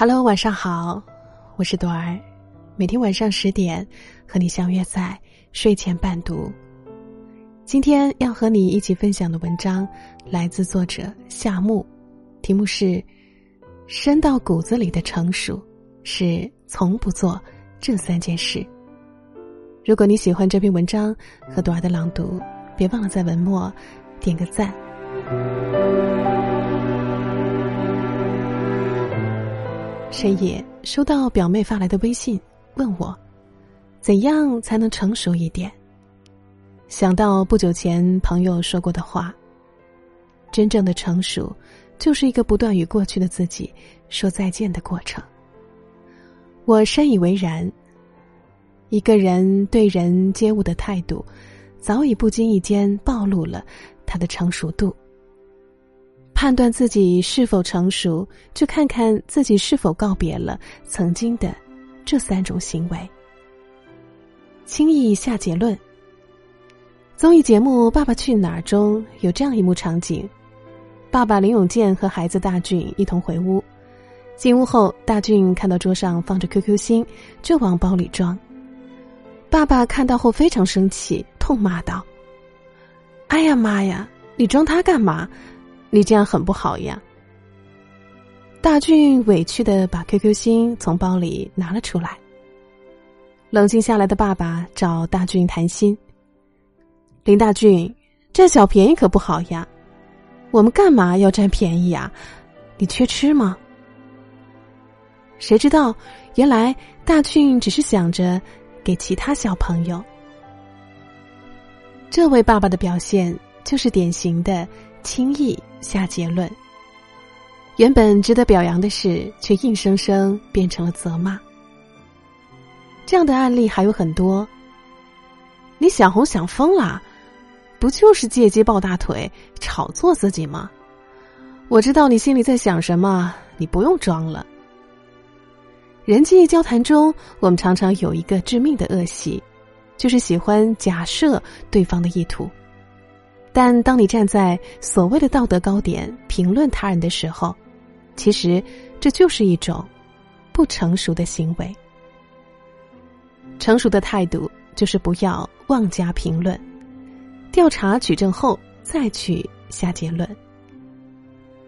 Hello，晚上好，我是朵儿，每天晚上十点和你相约在睡前伴读。今天要和你一起分享的文章来自作者夏木，题目是“深到骨子里的成熟是从不做这三件事”。如果你喜欢这篇文章和朵儿的朗读，别忘了在文末点个赞。深夜收到表妹发来的微信，问我怎样才能成熟一点。想到不久前朋友说过的话：“真正的成熟，就是一个不断与过去的自己说再见的过程。”我深以为然。一个人对人接物的态度，早已不经意间暴露了他的成熟度。判断自己是否成熟，就看看自己是否告别了曾经的这三种行为。轻易下结论。综艺节目《爸爸去哪儿》中有这样一幕场景：爸爸林永健和孩子大俊一同回屋，进屋后，大俊看到桌上放着 QQ 星，就往包里装。爸爸看到后非常生气，痛骂道：“哎呀妈呀，你装它干嘛？”你这样很不好呀！大俊委屈的把 QQ 星从包里拿了出来。冷静下来的爸爸找大俊谈心。林大俊，占小便宜可不好呀！我们干嘛要占便宜呀？你缺吃吗？谁知道，原来大俊只是想着给其他小朋友。这位爸爸的表现就是典型的。轻易下结论，原本值得表扬的事，却硬生生变成了责骂。这样的案例还有很多。你想红想疯了，不就是借机抱大腿、炒作自己吗？我知道你心里在想什么，你不用装了。人际交谈中，我们常常有一个致命的恶习，就是喜欢假设对方的意图。但当你站在所谓的道德高点评论他人的时候，其实这就是一种不成熟的行为。成熟的态度就是不要妄加评论，调查取证后再去下结论。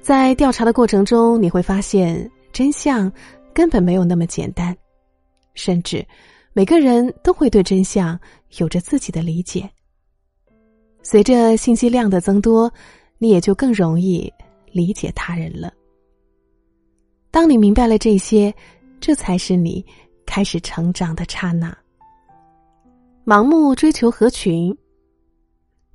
在调查的过程中，你会发现真相根本没有那么简单，甚至每个人都会对真相有着自己的理解。随着信息量的增多，你也就更容易理解他人了。当你明白了这些，这才是你开始成长的刹那。盲目追求合群，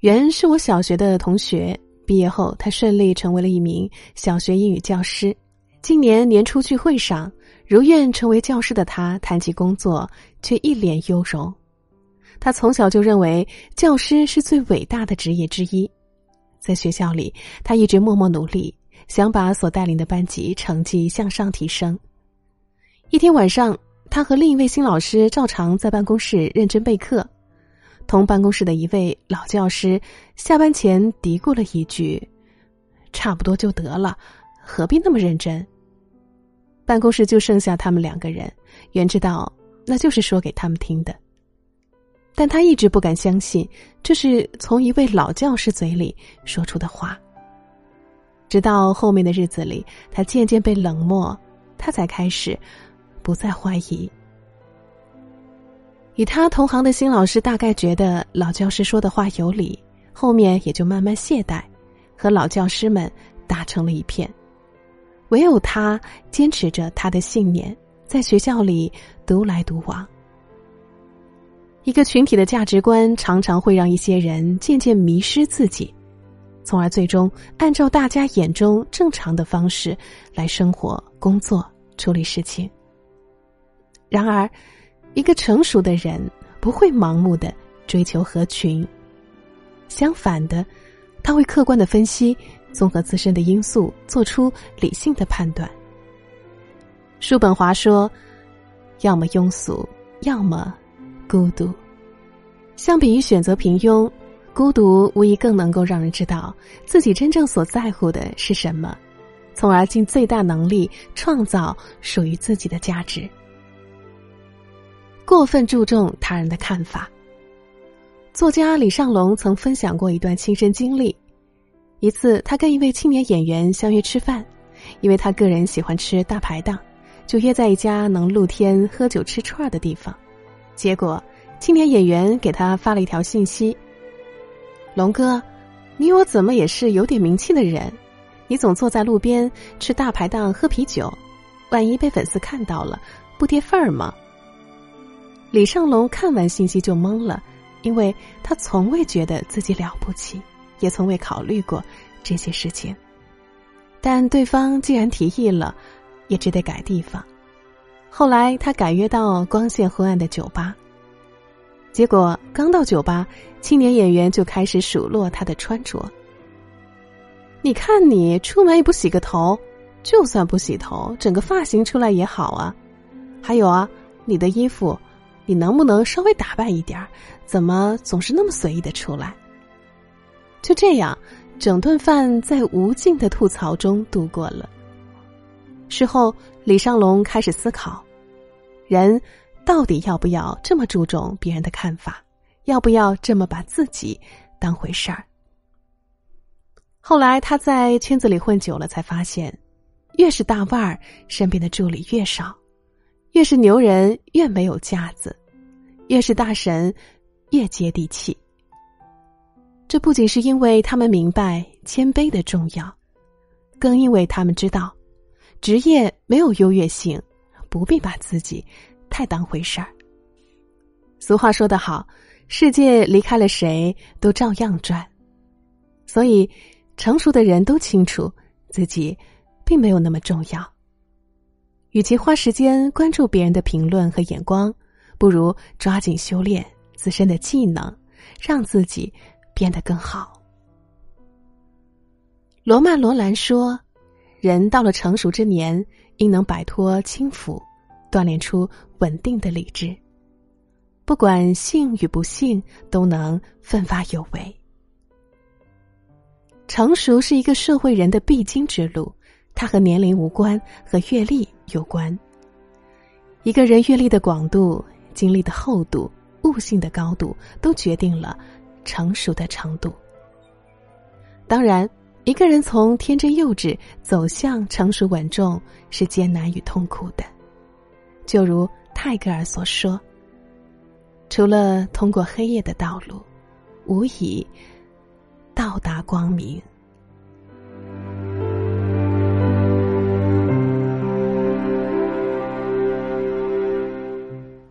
原是我小学的同学，毕业后他顺利成为了一名小学英语教师。今年年初聚会上，如愿成为教师的他谈起工作，却一脸忧容。他从小就认为教师是最伟大的职业之一，在学校里，他一直默默努力，想把所带领的班级成绩向上提升。一天晚上，他和另一位新老师照常在办公室认真备课，同办公室的一位老教师下班前嘀咕了一句：“差不多就得了，何必那么认真？”办公室就剩下他们两个人，原知道那就是说给他们听的。但他一直不敢相信，这是从一位老教师嘴里说出的话。直到后面的日子里，他渐渐被冷漠，他才开始不再怀疑。与他同行的新老师大概觉得老教师说的话有理，后面也就慢慢懈怠，和老教师们打成了一片。唯有他坚持着他的信念，在学校里独来独往。一个群体的价值观常常会让一些人渐渐迷失自己，从而最终按照大家眼中正常的方式来生活、工作、处理事情。然而，一个成熟的人不会盲目的追求合群，相反的，他会客观的分析，综合自身的因素，做出理性的判断。叔本华说：“要么庸俗，要么……”孤独，相比于选择平庸，孤独无疑更能够让人知道自己真正所在乎的是什么，从而尽最大能力创造属于自己的价值。过分注重他人的看法。作家李尚龙曾分享过一段亲身经历：一次，他跟一位青年演员相约吃饭，因为他个人喜欢吃大排档，就约在一家能露天喝酒吃串儿的地方。结果，青年演员给他发了一条信息：“龙哥，你我怎么也是有点名气的人，你总坐在路边吃大排档喝啤酒，万一被粉丝看到了，不跌份儿吗？”李尚龙看完信息就懵了。因为他从未觉得自己了不起，也从未考虑过这些事情。但对方既然提议了，也只得改地方。后来他改约到光线昏暗的酒吧。结果刚到酒吧，青年演员就开始数落他的穿着。你看你出门也不洗个头，就算不洗头，整个发型出来也好啊。还有啊，你的衣服。你能不能稍微打扮一点怎么总是那么随意的出来？就这样，整顿饭在无尽的吐槽中度过了。事后，李尚龙开始思考：人到底要不要这么注重别人的看法？要不要这么把自己当回事儿？后来，他在圈子里混久了，才发现，越是大腕儿，身边的助理越少。越是牛人越没有架子，越是大神越接地气。这不仅是因为他们明白谦卑的重要，更因为他们知道，职业没有优越性，不必把自己太当回事儿。俗话说得好，世界离开了谁都照样转，所以成熟的人都清楚自己并没有那么重要。与其花时间关注别人的评论和眼光，不如抓紧修炼自身的技能，让自己变得更好。罗曼·罗兰说：“人到了成熟之年，应能摆脱轻浮，锻炼出稳定的理智。不管幸与不幸，都能奋发有为。成熟是一个社会人的必经之路。”它和年龄无关，和阅历有关。一个人阅历的广度、经历的厚度、悟性的高度，都决定了成熟的程度。当然，一个人从天真幼稚走向成熟稳重，是艰难与痛苦的。就如泰戈尔所说：“除了通过黑夜的道路，无以到达光明。”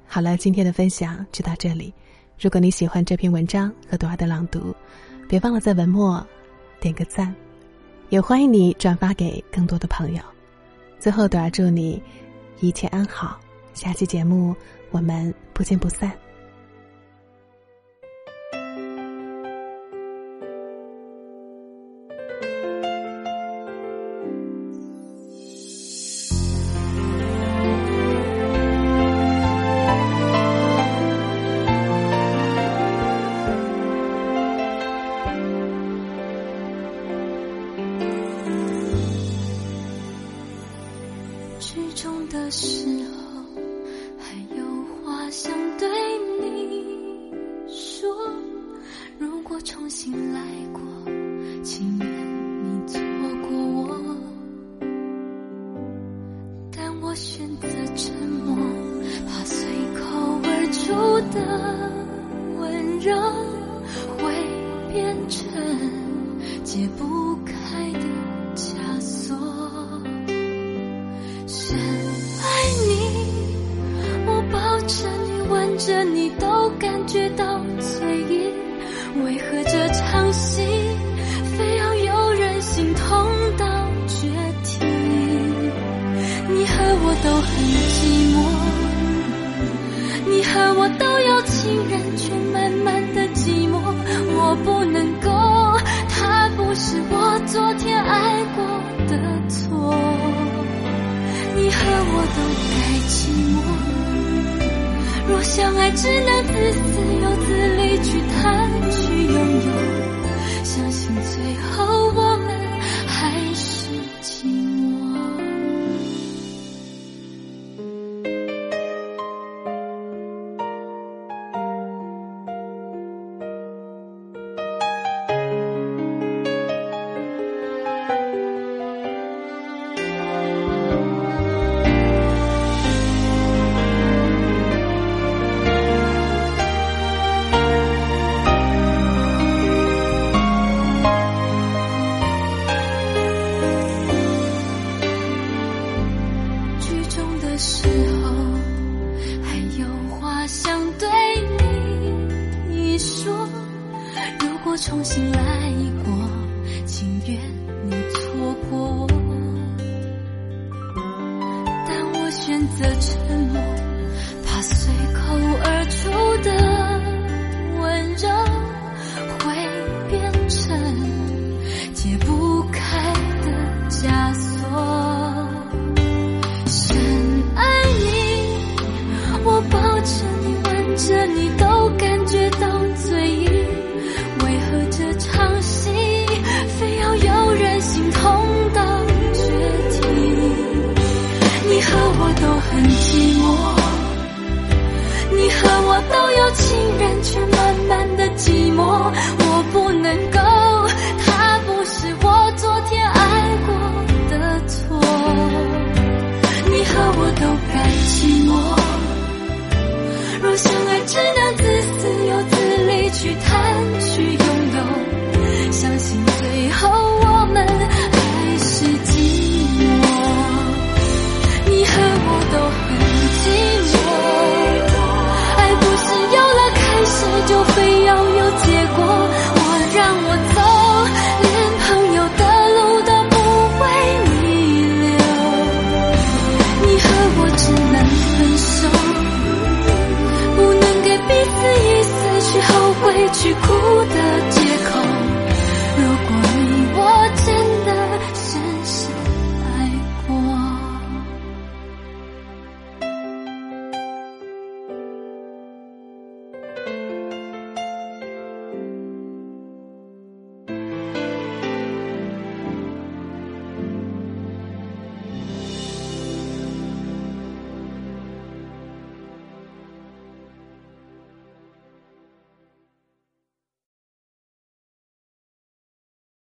好了，今天的分享就到这里。如果你喜欢这篇文章和朵儿的朗读，别忘了在文末点个赞，也欢迎你转发给更多的朋友。最后，都要祝你一切安好。下期节目我们不见不散。的时候还有话想对你说，如果重新来过，请愿你错过我。但我选择沉默，怕随口而出的温柔会变成解不。都很寂寞。你和我都有情人，却慢慢的寂寞。我不能够，他不是我昨天爱过的错。你和我都该寂寞。若相爱，只能自私又自利去贪去拥有。相信最后竟然却慢慢的寂寞。